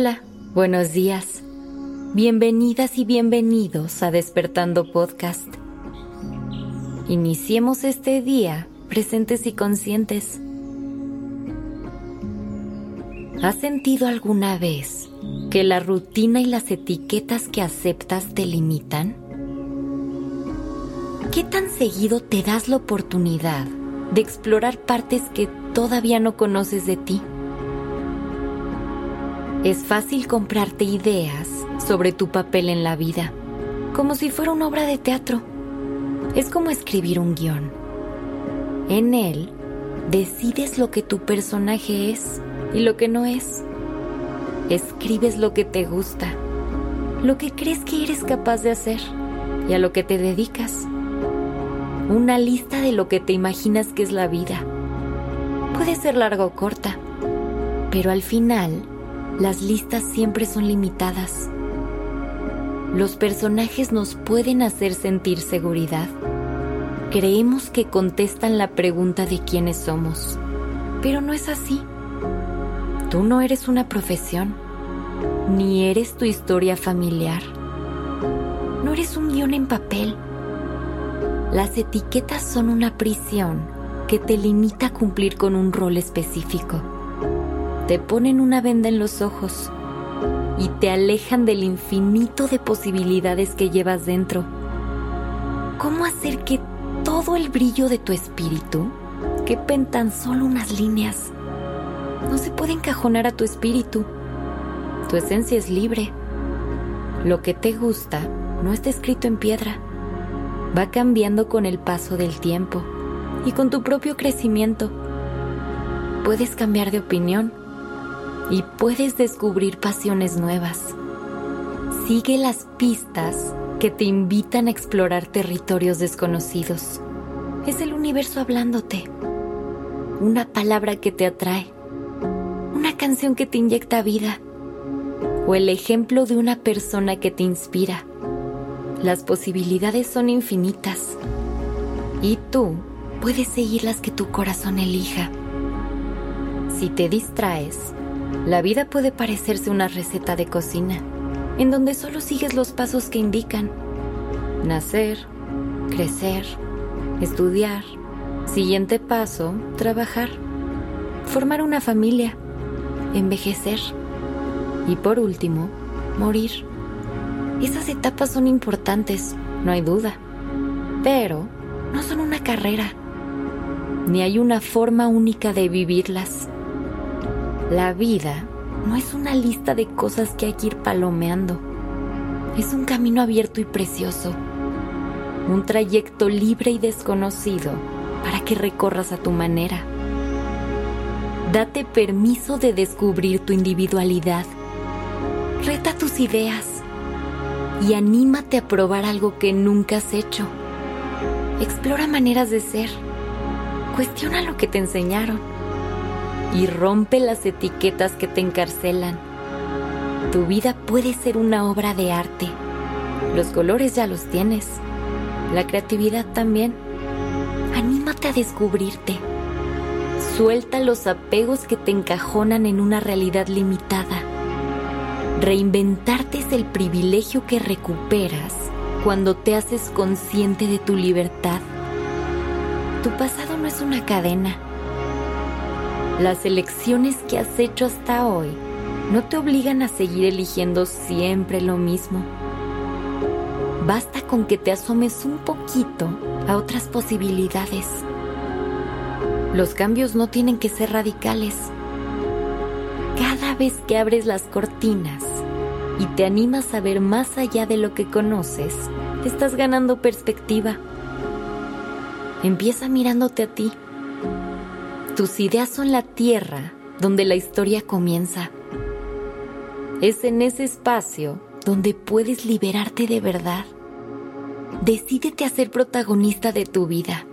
Hola, buenos días. Bienvenidas y bienvenidos a Despertando Podcast. Iniciemos este día presentes y conscientes. ¿Has sentido alguna vez que la rutina y las etiquetas que aceptas te limitan? ¿Qué tan seguido te das la oportunidad de explorar partes que todavía no conoces de ti? Es fácil comprarte ideas sobre tu papel en la vida, como si fuera una obra de teatro. Es como escribir un guion. En él, decides lo que tu personaje es y lo que no es. Escribes lo que te gusta, lo que crees que eres capaz de hacer y a lo que te dedicas. Una lista de lo que te imaginas que es la vida. Puede ser larga o corta, pero al final las listas siempre son limitadas. Los personajes nos pueden hacer sentir seguridad. Creemos que contestan la pregunta de quiénes somos, pero no es así. Tú no eres una profesión, ni eres tu historia familiar. No eres un guion en papel. Las etiquetas son una prisión que te limita a cumplir con un rol específico te ponen una venda en los ojos y te alejan del infinito de posibilidades que llevas dentro. ¿Cómo hacer que todo el brillo de tu espíritu quepa en tan solo unas líneas? No se puede encajonar a tu espíritu. Tu esencia es libre. Lo que te gusta no está escrito en piedra. Va cambiando con el paso del tiempo y con tu propio crecimiento. Puedes cambiar de opinión y puedes descubrir pasiones nuevas. Sigue las pistas que te invitan a explorar territorios desconocidos. Es el universo hablándote. Una palabra que te atrae. Una canción que te inyecta vida. O el ejemplo de una persona que te inspira. Las posibilidades son infinitas. Y tú puedes seguir las que tu corazón elija. Si te distraes, la vida puede parecerse una receta de cocina, en donde solo sigues los pasos que indican. Nacer, crecer, estudiar, siguiente paso, trabajar, formar una familia, envejecer y por último, morir. Esas etapas son importantes, no hay duda, pero no son una carrera, ni hay una forma única de vivirlas. La vida no es una lista de cosas que hay que ir palomeando. Es un camino abierto y precioso. Un trayecto libre y desconocido para que recorras a tu manera. Date permiso de descubrir tu individualidad. Reta tus ideas y anímate a probar algo que nunca has hecho. Explora maneras de ser. Cuestiona lo que te enseñaron y rompe las etiquetas que te encarcelan. Tu vida puede ser una obra de arte. Los colores ya los tienes. La creatividad también. Anímate a descubrirte. Suelta los apegos que te encajonan en una realidad limitada. Reinventarte es el privilegio que recuperas cuando te haces consciente de tu libertad. Tu pasado no es una cadena las elecciones que has hecho hasta hoy no te obligan a seguir eligiendo siempre lo mismo. Basta con que te asomes un poquito a otras posibilidades. Los cambios no tienen que ser radicales. Cada vez que abres las cortinas y te animas a ver más allá de lo que conoces, estás ganando perspectiva. Empieza mirándote a ti tus ideas son la tierra donde la historia comienza. Es en ese espacio donde puedes liberarte de verdad. Decídete a ser protagonista de tu vida.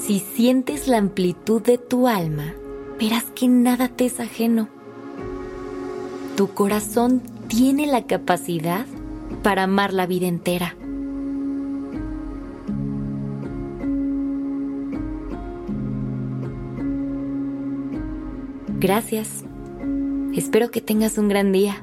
Si sientes la amplitud de tu alma, verás que nada te es ajeno. Tu corazón tiene la capacidad para amar la vida entera. Gracias. Espero que tengas un gran día.